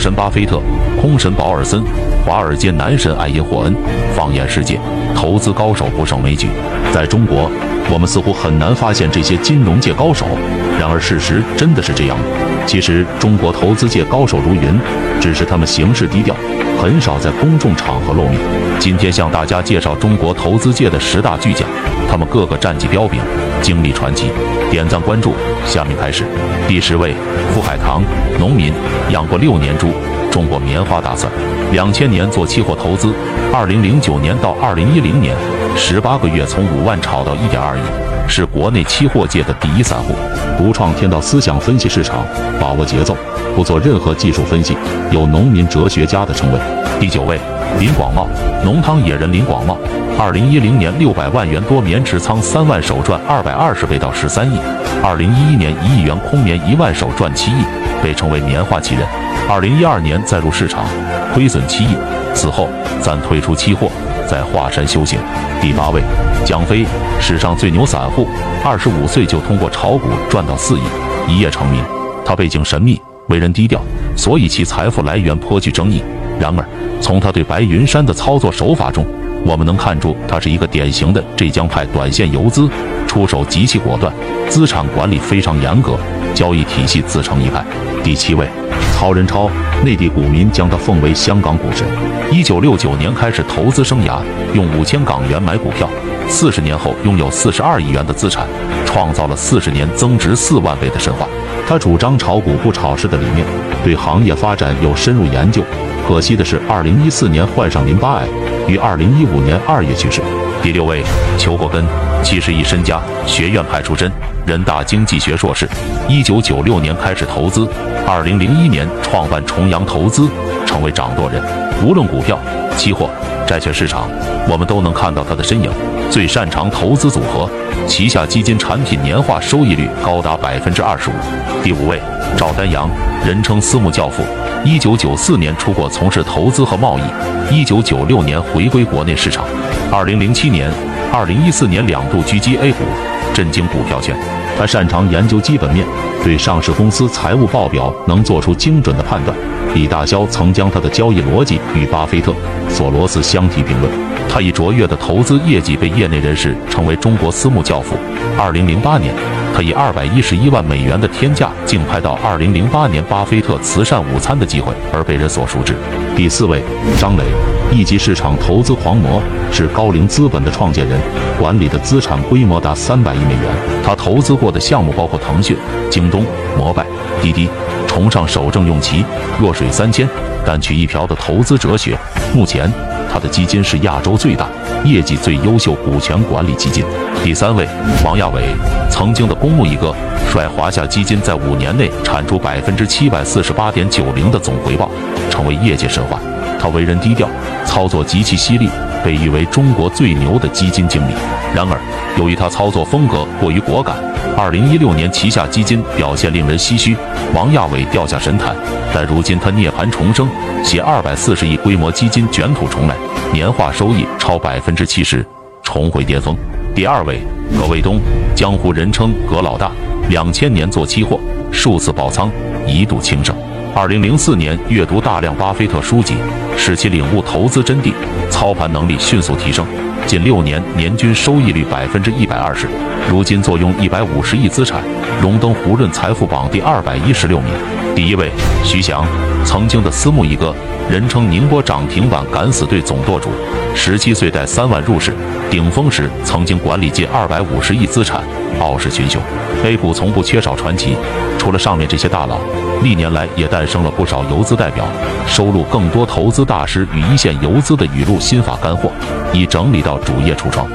神巴菲特、空神保尔森、华尔街男神艾因霍恩。放眼世界，投资高手不胜枚举。在中国，我们似乎很难发现这些金融界高手。然而，事实真的是这样吗？其实，中国投资界高手如云，只是他们行事低调，很少在公众场合露面。今天向大家介绍中国投资界的十大巨匠，他们个个战绩彪炳，经历传奇。点赞关注，下面开始。第十位，傅海棠，农民，养过六年猪，种过棉花大蒜。两千年做期货投资，二零零九年到二零一零年，十八个月从五万炒到一点二亿，是国内期货界的第一散户。独创天道思想分析市场，把握节奏，不做任何技术分析，有农民哲学家的称谓。第九位，林广茂，浓汤野人林广茂。二零一零年六百万元多棉持仓三万手赚二百二十倍到十三亿，二零一一年一亿元空棉一万手赚七亿，被称为棉花奇人。二零一二年再入市场，亏损七亿，此后暂退出期货，在华山修行。第八位，蒋飞，史上最牛散户，二十五岁就通过炒股赚到四亿，一夜成名。他背景神秘，为人低调，所以其财富来源颇具争议。然而，从他对白云山的操作手法中，我们能看出，他是一个典型的浙江派短线游资，出手极其果断，资产管理非常严格，交易体系自成一派。第七位，曹仁超，内地股民将他奉为香港股神。一九六九年开始投资生涯，用五千港元买股票，四十年后拥有四十二亿元的资产，创造了四十年增值四万倍的神话。他主张炒股不炒市的理念，对行业发展有深入研究。可惜的是，二零一四年患上淋巴癌。于二零一五年二月去世。第六位，裘国根，七十亿身家，学院派出身，人大经济学硕士。一九九六年开始投资，二零零一年创办重阳投资，成为掌舵人。无论股票、期货、债券市场，我们都能看到他的身影。最擅长投资组合，旗下基金产品年化收益率高达百分之二十五。第五位，赵丹阳，人称私募教父。一九九四年出国从事投资和贸易，一九九六年回归国内市场，二零零七年、二零一四年两度狙击 A 股，震惊股票圈。他擅长研究基本面，对上市公司财务报表能做出精准的判断。李大霄曾将他的交易逻辑与巴菲特、索罗斯相提并论。他以卓越的投资业绩被业内人士称为中国私募教父。二零零八年。他以二百一十一万美元的天价竞拍到二零零八年巴菲特慈善午餐的机会，而被人所熟知。第四位，张磊，一级市场投资狂魔，是高瓴资本的创建人，管理的资产规模达三百亿美元。他投资过的项目包括腾讯、京东、摩拜、滴滴。崇尚守正用奇，弱水三千，但取一瓢的投资哲学。目前。他的基金是亚洲最大、业绩最优秀股权管理基金。第三位，王亚伟，曾经的公募一哥，率华夏基金在五年内产出百分之七百四十八点九零的总回报，成为业界神话。他为人低调，操作极其犀利，被誉为中国最牛的基金经理。然而，由于他操作风格过于果敢，二零一六年旗下基金表现令人唏嘘，王亚伟掉下神坛。但如今他涅槃重生，携二百四十亿规模基金卷土重来，年化收益超百分之七十，重回巅峰。第二位，葛卫东，江湖人称葛老大，两千年做期货，数次爆仓，一度轻生。二零零四年阅读大量巴菲特书籍，使其领悟投资真谛，操盘能力迅速提升。近六年年均收益率百分之一百二十，如今坐拥一百五十亿资产，荣登胡润财富榜第二百一十六名。第一位，徐翔，曾经的私募一哥，人称宁波涨停板敢死队总舵主，十七岁带三万入市，顶峰时曾经管理近二百五十亿资产，傲视群雄。A 股从不缺少传奇，除了上面这些大佬，历年来也诞生了不少游资代表，收录更多投资大师与一线游资的语录、心法干货，已整理到主页橱窗。